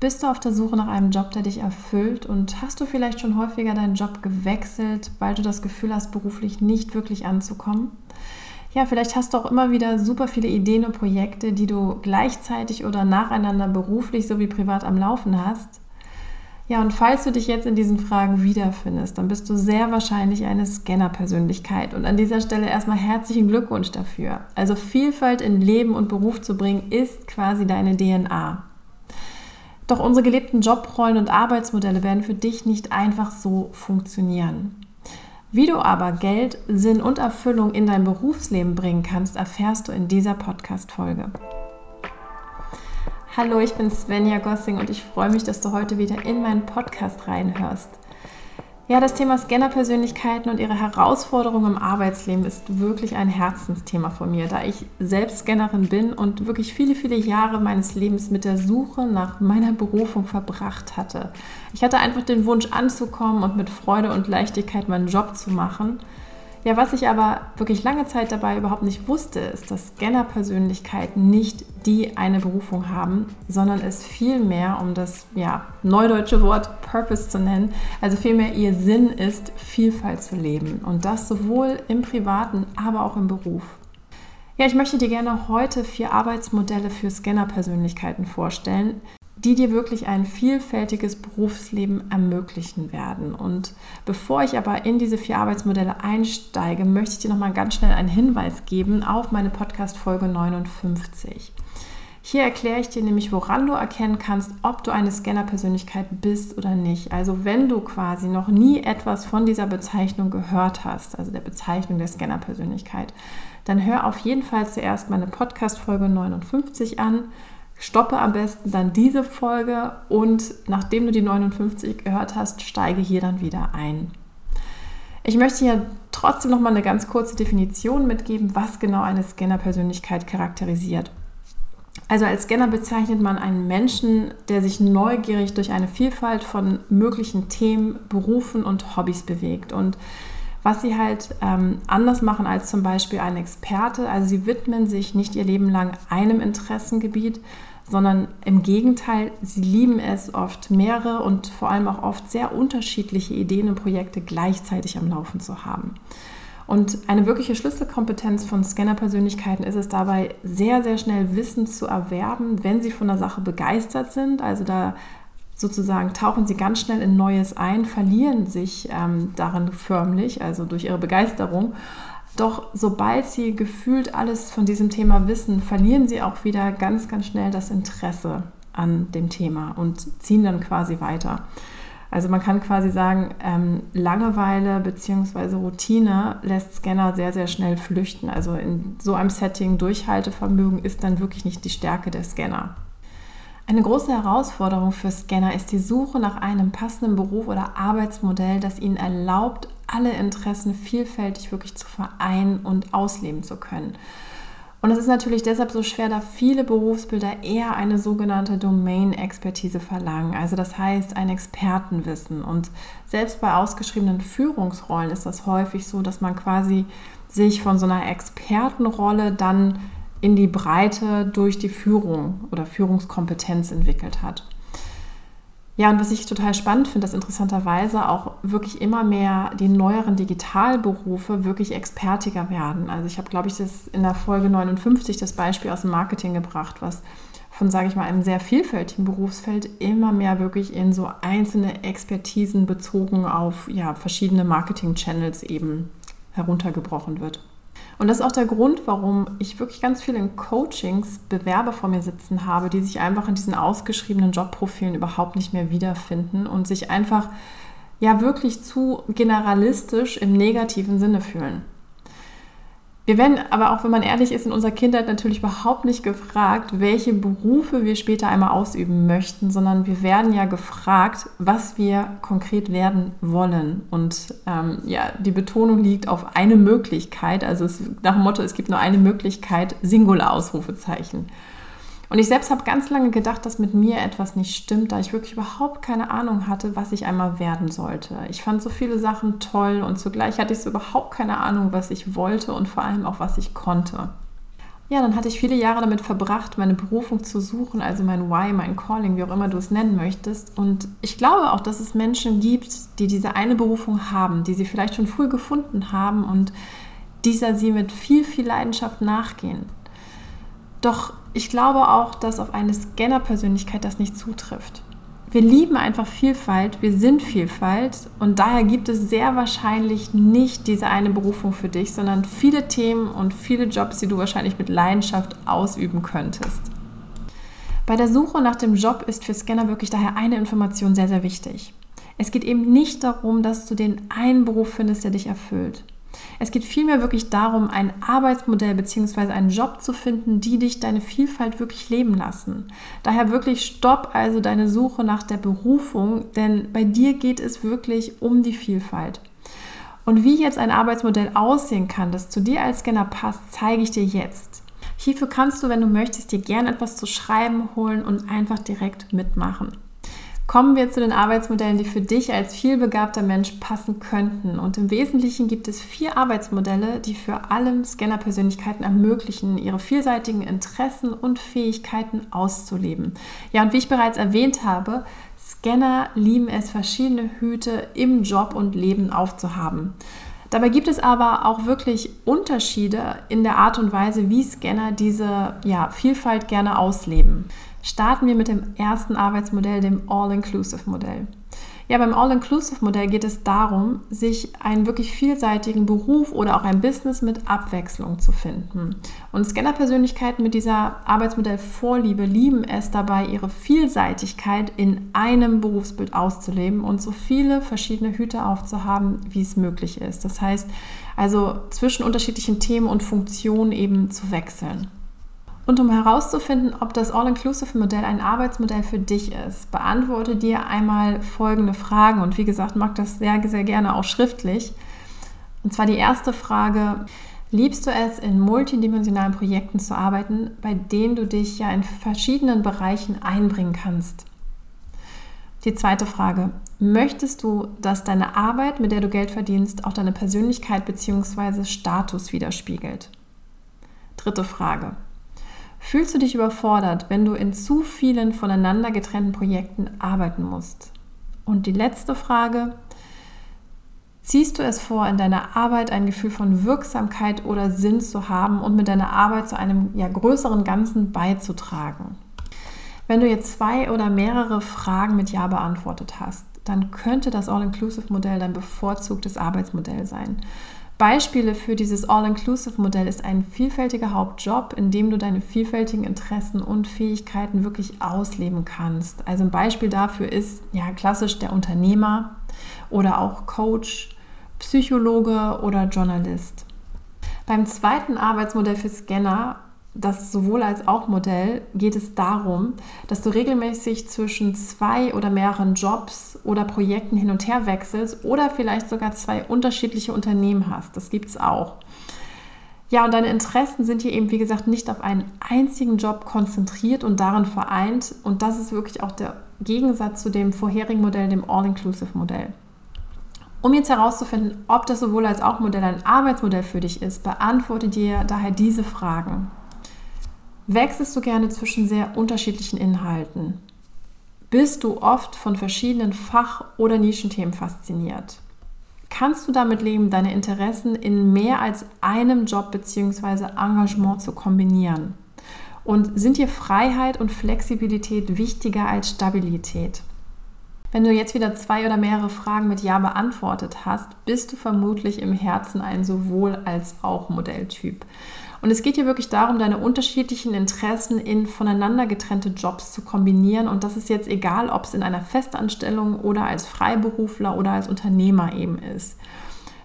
Bist du auf der Suche nach einem Job, der dich erfüllt und hast du vielleicht schon häufiger deinen Job gewechselt, weil du das Gefühl hast, beruflich nicht wirklich anzukommen? Ja, vielleicht hast du auch immer wieder super viele Ideen und Projekte, die du gleichzeitig oder nacheinander beruflich sowie privat am Laufen hast. Ja, und falls du dich jetzt in diesen Fragen wiederfindest, dann bist du sehr wahrscheinlich eine Scanner-Persönlichkeit. Und an dieser Stelle erstmal herzlichen Glückwunsch dafür. Also Vielfalt in Leben und Beruf zu bringen, ist quasi deine DNA. Doch unsere gelebten Jobrollen und Arbeitsmodelle werden für dich nicht einfach so funktionieren. Wie du aber Geld, Sinn und Erfüllung in dein Berufsleben bringen kannst, erfährst du in dieser Podcast-Folge. Hallo, ich bin Svenja Gossing und ich freue mich, dass du heute wieder in meinen Podcast reinhörst. Ja, das Thema Scanner-Persönlichkeiten und ihre Herausforderungen im Arbeitsleben ist wirklich ein Herzensthema von mir, da ich selbst Scannerin bin und wirklich viele, viele Jahre meines Lebens mit der Suche nach meiner Berufung verbracht hatte. Ich hatte einfach den Wunsch anzukommen und mit Freude und Leichtigkeit meinen Job zu machen ja, was ich aber wirklich lange Zeit dabei überhaupt nicht wusste, ist, dass Scanner-Persönlichkeiten nicht die eine Berufung haben, sondern es vielmehr, um das ja, neudeutsche Wort Purpose zu nennen, also vielmehr ihr Sinn ist, Vielfalt zu leben. Und das sowohl im privaten, aber auch im Beruf. Ja, ich möchte dir gerne heute vier Arbeitsmodelle für Scanner-Persönlichkeiten vorstellen, die dir wirklich ein vielfältiges Berufsleben ermöglichen werden. Und bevor ich aber in diese vier Arbeitsmodelle einsteige, möchte ich dir noch mal ganz schnell einen Hinweis geben auf meine Podcast Folge 59. Hier erkläre ich dir nämlich, woran du erkennen kannst, ob du eine Scanner-Persönlichkeit bist oder nicht. Also wenn du quasi noch nie etwas von dieser Bezeichnung gehört hast, also der Bezeichnung der Scanner-Persönlichkeit, dann hör auf jeden Fall zuerst meine Podcast-Folge 59 an Stoppe am besten dann diese Folge und nachdem du die 59 gehört hast, steige hier dann wieder ein. Ich möchte hier trotzdem noch mal eine ganz kurze Definition mitgeben, was genau eine Scanner-Persönlichkeit charakterisiert. Also als Scanner bezeichnet man einen Menschen, der sich neugierig durch eine Vielfalt von möglichen Themen, Berufen und Hobbys bewegt. Und was sie halt ähm, anders machen als zum Beispiel ein Experte, also sie widmen sich nicht ihr Leben lang einem Interessengebiet, sondern im Gegenteil, sie lieben es oft mehrere und vor allem auch oft sehr unterschiedliche Ideen und Projekte gleichzeitig am Laufen zu haben. Und eine wirkliche Schlüsselkompetenz von Scanner-Persönlichkeiten ist es dabei, sehr, sehr schnell Wissen zu erwerben, wenn sie von der Sache begeistert sind. Also da sozusagen tauchen sie ganz schnell in Neues ein, verlieren sich ähm, darin förmlich, also durch ihre Begeisterung doch sobald sie gefühlt alles von diesem Thema wissen, verlieren sie auch wieder ganz, ganz schnell das Interesse an dem Thema und ziehen dann quasi weiter. Also man kann quasi sagen, ähm, Langeweile bzw. Routine lässt Scanner sehr, sehr schnell flüchten. Also in so einem Setting Durchhaltevermögen ist dann wirklich nicht die Stärke der Scanner. Eine große Herausforderung für Scanner ist die Suche nach einem passenden Beruf oder Arbeitsmodell, das ihnen erlaubt, alle Interessen vielfältig wirklich zu vereinen und ausleben zu können. Und es ist natürlich deshalb so schwer, da viele Berufsbilder eher eine sogenannte Domain-Expertise verlangen. Also das heißt ein Expertenwissen. Und selbst bei ausgeschriebenen Führungsrollen ist das häufig so, dass man quasi sich von so einer Expertenrolle dann in die Breite durch die Führung oder Führungskompetenz entwickelt hat. Ja, und was ich total spannend finde, dass interessanterweise auch wirklich immer mehr die neueren Digitalberufe wirklich expertiger werden. Also ich habe, glaube ich, das in der Folge 59 das Beispiel aus dem Marketing gebracht, was von, sage ich mal, einem sehr vielfältigen Berufsfeld immer mehr wirklich in so einzelne Expertisen bezogen auf ja, verschiedene Marketing-Channels eben heruntergebrochen wird. Und das ist auch der Grund, warum ich wirklich ganz viele in Coachings Bewerber vor mir sitzen habe, die sich einfach in diesen ausgeschriebenen Jobprofilen überhaupt nicht mehr wiederfinden und sich einfach ja wirklich zu generalistisch im negativen Sinne fühlen. Wir werden aber auch, wenn man ehrlich ist, in unserer Kindheit natürlich überhaupt nicht gefragt, welche Berufe wir später einmal ausüben möchten, sondern wir werden ja gefragt, was wir konkret werden wollen. Und ähm, ja, die Betonung liegt auf eine Möglichkeit, also es, nach dem Motto, es gibt nur eine Möglichkeit, Singular-Ausrufezeichen. Und ich selbst habe ganz lange gedacht, dass mit mir etwas nicht stimmt, da ich wirklich überhaupt keine Ahnung hatte, was ich einmal werden sollte. Ich fand so viele Sachen toll und zugleich hatte ich so überhaupt keine Ahnung, was ich wollte und vor allem auch, was ich konnte. ja, dann hatte ich viele Jahre damit verbracht, meine Berufung zu suchen, also mein Why, mein Calling, wie auch immer du es nennen möchtest. Und ich glaube auch, dass es Menschen gibt, die diese eine Berufung haben, die sie vielleicht schon früh gefunden haben und dieser sie mit viel, viel Leidenschaft nachgehen. Doch ich glaube auch, dass auf eine Scanner-Persönlichkeit das nicht zutrifft wir lieben einfach Vielfalt, wir sind Vielfalt und daher gibt es sehr wahrscheinlich nicht diese eine Berufung für dich, sondern viele Themen und viele Jobs, die du wahrscheinlich mit Leidenschaft ausüben könntest. Bei der Suche nach dem Job ist für Scanner wirklich daher eine Information sehr, sehr wichtig. Es geht eben nicht darum, dass du den einen Beruf findest, der dich erfüllt. Es geht vielmehr wirklich darum, ein Arbeitsmodell bzw. einen Job zu finden, die dich deine Vielfalt wirklich leben lassen. Daher wirklich stopp also deine Suche nach der Berufung, denn bei dir geht es wirklich um die Vielfalt. Und wie jetzt ein Arbeitsmodell aussehen kann, das zu dir als Scanner passt, zeige ich dir jetzt. Hierfür kannst du, wenn du möchtest, dir gerne etwas zu schreiben holen und einfach direkt mitmachen. Kommen wir zu den Arbeitsmodellen, die für dich als vielbegabter Mensch passen könnten. Und im Wesentlichen gibt es vier Arbeitsmodelle, die für alle Scanner-Persönlichkeiten ermöglichen, ihre vielseitigen Interessen und Fähigkeiten auszuleben. Ja, und wie ich bereits erwähnt habe, Scanner lieben es, verschiedene Hüte im Job und Leben aufzuhaben. Dabei gibt es aber auch wirklich Unterschiede in der Art und Weise, wie Scanner diese ja, Vielfalt gerne ausleben. Starten wir mit dem ersten Arbeitsmodell, dem All-Inclusive-Modell. Ja, beim All-Inclusive-Modell geht es darum, sich einen wirklich vielseitigen Beruf oder auch ein Business mit Abwechslung zu finden. Und Scanner-Persönlichkeiten mit dieser Arbeitsmodell-Vorliebe lieben es dabei, ihre Vielseitigkeit in einem Berufsbild auszuleben und so viele verschiedene Hüte aufzuhaben, wie es möglich ist. Das heißt, also zwischen unterschiedlichen Themen und Funktionen eben zu wechseln. Und um herauszufinden, ob das All-Inclusive-Modell ein Arbeitsmodell für dich ist, beantworte dir einmal folgende Fragen. Und wie gesagt, mag das sehr, sehr gerne auch schriftlich. Und zwar die erste Frage, liebst du es, in multidimensionalen Projekten zu arbeiten, bei denen du dich ja in verschiedenen Bereichen einbringen kannst? Die zweite Frage, möchtest du, dass deine Arbeit, mit der du Geld verdienst, auch deine Persönlichkeit bzw. Status widerspiegelt? Dritte Frage, Fühlst du dich überfordert, wenn du in zu vielen voneinander getrennten Projekten arbeiten musst? Und die letzte Frage, ziehst du es vor, in deiner Arbeit ein Gefühl von Wirksamkeit oder Sinn zu haben und mit deiner Arbeit zu einem ja, größeren Ganzen beizutragen? Wenn du jetzt zwei oder mehrere Fragen mit Ja beantwortet hast, dann könnte das All-Inclusive-Modell dein bevorzugtes Arbeitsmodell sein. Beispiele für dieses All-Inclusive-Modell ist ein vielfältiger Hauptjob, in dem du deine vielfältigen Interessen und Fähigkeiten wirklich ausleben kannst. Also ein Beispiel dafür ist ja klassisch der Unternehmer oder auch Coach, Psychologe oder Journalist. Beim zweiten Arbeitsmodell für Scanner das sowohl als auch Modell geht es darum, dass du regelmäßig zwischen zwei oder mehreren Jobs oder Projekten hin und her wechselst oder vielleicht sogar zwei unterschiedliche Unternehmen hast. Das gibt es auch. Ja, und deine Interessen sind hier eben, wie gesagt, nicht auf einen einzigen Job konzentriert und darin vereint. Und das ist wirklich auch der Gegensatz zu dem vorherigen Modell, dem All-Inclusive-Modell. Um jetzt herauszufinden, ob das sowohl als auch Modell ein Arbeitsmodell für dich ist, beantworte dir daher diese Fragen. Wechselst du gerne zwischen sehr unterschiedlichen Inhalten? Bist du oft von verschiedenen Fach- oder Nischenthemen fasziniert? Kannst du damit leben, deine Interessen in mehr als einem Job bzw. Engagement zu kombinieren? Und sind dir Freiheit und Flexibilität wichtiger als Stabilität? Wenn du jetzt wieder zwei oder mehrere Fragen mit Ja beantwortet hast, bist du vermutlich im Herzen ein sowohl als auch Modelltyp. Und es geht hier wirklich darum, deine unterschiedlichen Interessen in voneinander getrennte Jobs zu kombinieren. Und das ist jetzt egal, ob es in einer Festanstellung oder als Freiberufler oder als Unternehmer eben ist.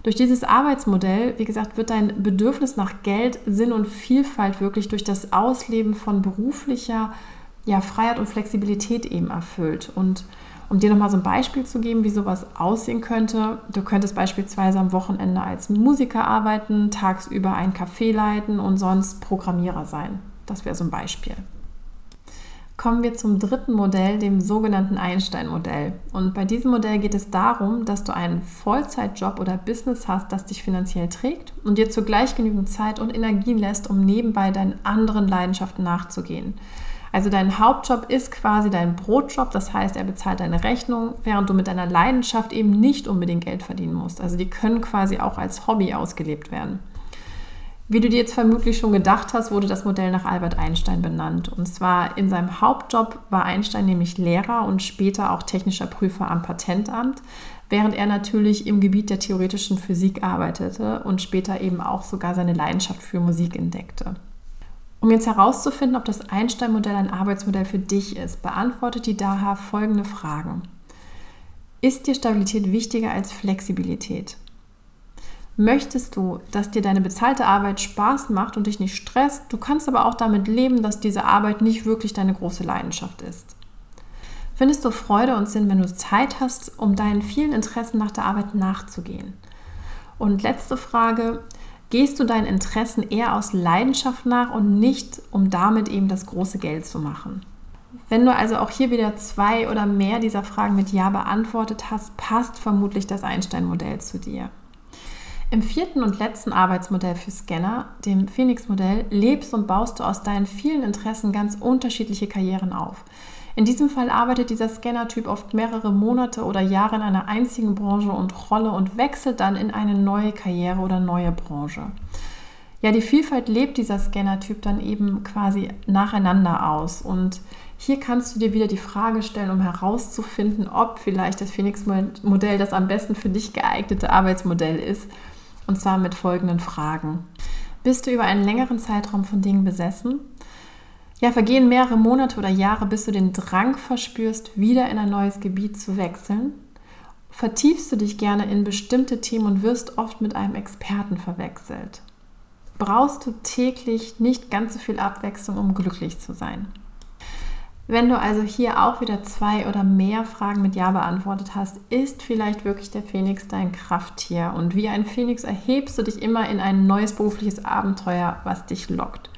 Durch dieses Arbeitsmodell, wie gesagt, wird dein Bedürfnis nach Geld, Sinn und Vielfalt wirklich durch das Ausleben von beruflicher ja, Freiheit und Flexibilität eben erfüllt. Und um dir nochmal so ein Beispiel zu geben, wie sowas aussehen könnte, du könntest beispielsweise am Wochenende als Musiker arbeiten, tagsüber ein Café leiten und sonst Programmierer sein. Das wäre so ein Beispiel. kommen wir zum dritten Modell, dem sogenannten Einstein-Modell. Und bei diesem Modell geht es darum, dass du einen Vollzeitjob oder Business hast, das dich finanziell trägt und dir zugleich genügend Zeit und Energie lässt, um nebenbei deinen anderen Leidenschaften nachzugehen. Also dein Hauptjob ist quasi dein Brotjob, das heißt, er bezahlt deine Rechnung, während du mit deiner Leidenschaft eben nicht unbedingt Geld verdienen musst. Also die können quasi auch als Hobby ausgelebt werden. Wie du dir jetzt vermutlich schon gedacht hast, wurde das Modell nach Albert Einstein benannt. Und zwar in seinem Hauptjob war Einstein nämlich Lehrer und später auch technischer Prüfer am Patentamt, während er natürlich im Gebiet der theoretischen Physik arbeitete und später eben auch sogar seine Leidenschaft für Musik entdeckte. Um jetzt herauszufinden, ob das Einstein-Modell ein Arbeitsmodell für dich ist, beantwortet die DAHA folgende Fragen. Ist dir Stabilität wichtiger als Flexibilität? Möchtest du, dass dir deine bezahlte Arbeit Spaß macht und dich nicht stresst? Du kannst aber auch damit leben, dass diese Arbeit nicht wirklich deine große Leidenschaft ist. Findest du Freude und Sinn, wenn du Zeit hast, um deinen vielen Interessen nach der Arbeit nachzugehen? Und letzte Frage, gehst du deinen Interessen eher aus Leidenschaft nach und nicht, um damit eben das große Geld zu machen? Wenn du also auch hier wieder zwei oder mehr dieser Fragen mit Ja beantwortet hast, passt vermutlich das Einstein-Modell zu dir. Im vierten und letzten Arbeitsmodell für Scanner, dem Phoenix-Modell, lebst und baust du aus deinen vielen Interessen ganz unterschiedliche Karrieren auf. In diesem Fall arbeitet dieser Scanner-Typ oft mehrere Monate oder Jahre in einer einzigen Branche und Rolle und wechselt dann in eine neue Karriere oder neue Branche. Ja, die Vielfalt lebt dieser Scanner-Typ dann eben quasi nacheinander aus. Und hier kannst du dir wieder die Frage stellen, um herauszufinden, ob vielleicht das Phoenix-Modell das am besten für dich geeignete Arbeitsmodell ist und zwar mit folgenden Fragen. Bist du über einen längeren Zeitraum von Dingen besessen? Ja, vergehen mehrere Monate oder Jahre, bis du den Drang verspürst, wieder in ein neues Gebiet zu wechseln? Vertiefst du dich gerne in bestimmte Themen und wirst oft mit einem Experten verwechselt? Brauchst du täglich nicht ganz so viel Abwechslung, um glücklich zu sein? Wenn du also hier auch wieder zwei oder mehr Fragen mit Ja beantwortet hast, ist vielleicht wirklich der Phoenix dein Krafttier. Und wie ein Phoenix erhebst du dich immer in ein neues berufliches Abenteuer, was dich lockt.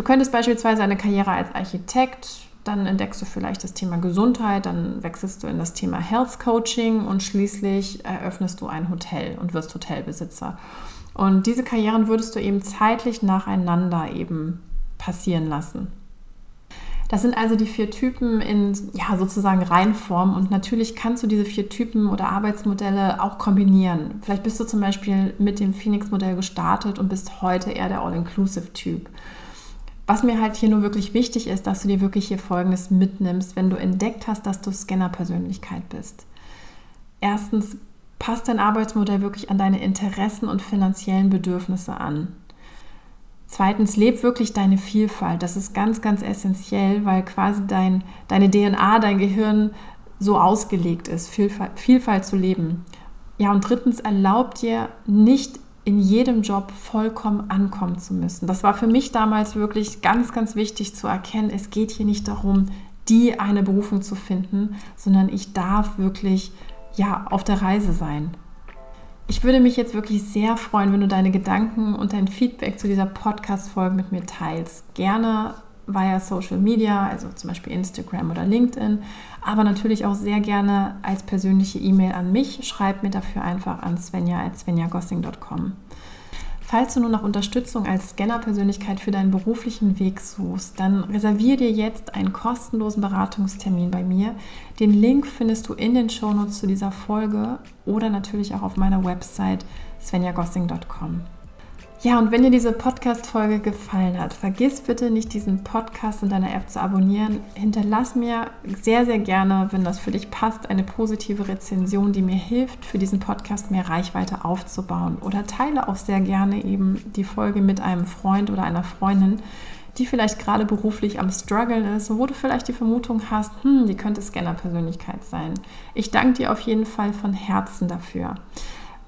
Du könntest beispielsweise eine Karriere als Architekt, dann entdeckst du vielleicht das Thema Gesundheit, dann wechselst du in das Thema Health Coaching und schließlich eröffnest du ein Hotel und wirst Hotelbesitzer. Und diese Karrieren würdest du eben zeitlich nacheinander eben passieren lassen. Das sind also die vier Typen in ja, sozusagen Reihenform und natürlich kannst du diese vier Typen oder Arbeitsmodelle auch kombinieren. Vielleicht bist du zum Beispiel mit dem Phoenix-Modell gestartet und bist heute eher der All-Inclusive-Typ. Was mir halt hier nur wirklich wichtig ist, dass du dir wirklich hier Folgendes mitnimmst, wenn du entdeckt hast, dass du Scanner-Persönlichkeit bist. Erstens, passt dein Arbeitsmodell wirklich an deine Interessen und finanziellen Bedürfnisse an. Zweitens, leb wirklich deine Vielfalt. Das ist ganz, ganz essentiell, weil quasi dein, deine DNA, dein Gehirn so ausgelegt ist, Vielfalt, Vielfalt zu leben. Ja, und drittens, erlaub dir nicht in jedem Job vollkommen ankommen zu müssen. Das war für mich damals wirklich ganz, ganz wichtig zu erkennen. Es geht hier nicht darum, die eine Berufung zu finden, sondern ich darf wirklich ja auf der Reise sein. Ich würde mich jetzt wirklich sehr freuen, wenn du deine Gedanken und dein Feedback zu dieser Podcast-Folge mit mir teilst. Gerne via Social Media, also zum Beispiel Instagram oder LinkedIn, aber natürlich auch sehr gerne als persönliche E-Mail an mich. Schreib mir dafür einfach an svenja.svenjagossing.com. Falls du nur noch Unterstützung als Scanner-Persönlichkeit für deinen beruflichen Weg suchst, dann reserviere dir jetzt einen kostenlosen Beratungstermin bei mir. Den Link findest du in den Shownotes zu dieser Folge oder natürlich auch auf meiner Website svenjagossing.com. Ja, und wenn dir diese Podcast-Folge gefallen hat, vergiss bitte nicht, diesen Podcast in deiner App zu abonnieren. Hinterlass mir sehr, sehr gerne, wenn das für dich passt, eine positive Rezension, die mir hilft, für diesen Podcast mehr Reichweite aufzubauen. Oder teile auch sehr gerne eben die Folge mit einem Freund oder einer Freundin, die vielleicht gerade beruflich am Struggeln ist, wo du vielleicht die Vermutung hast, hm, die könnte Scanner-Persönlichkeit sein. Ich danke dir auf jeden Fall von Herzen dafür.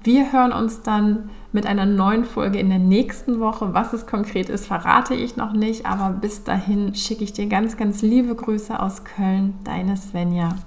Wir hören uns dann mit einer neuen Folge in der nächsten Woche. Was es konkret ist, verrate ich noch nicht, aber bis dahin schicke ich dir ganz, ganz liebe Grüße aus Köln, deine Svenja.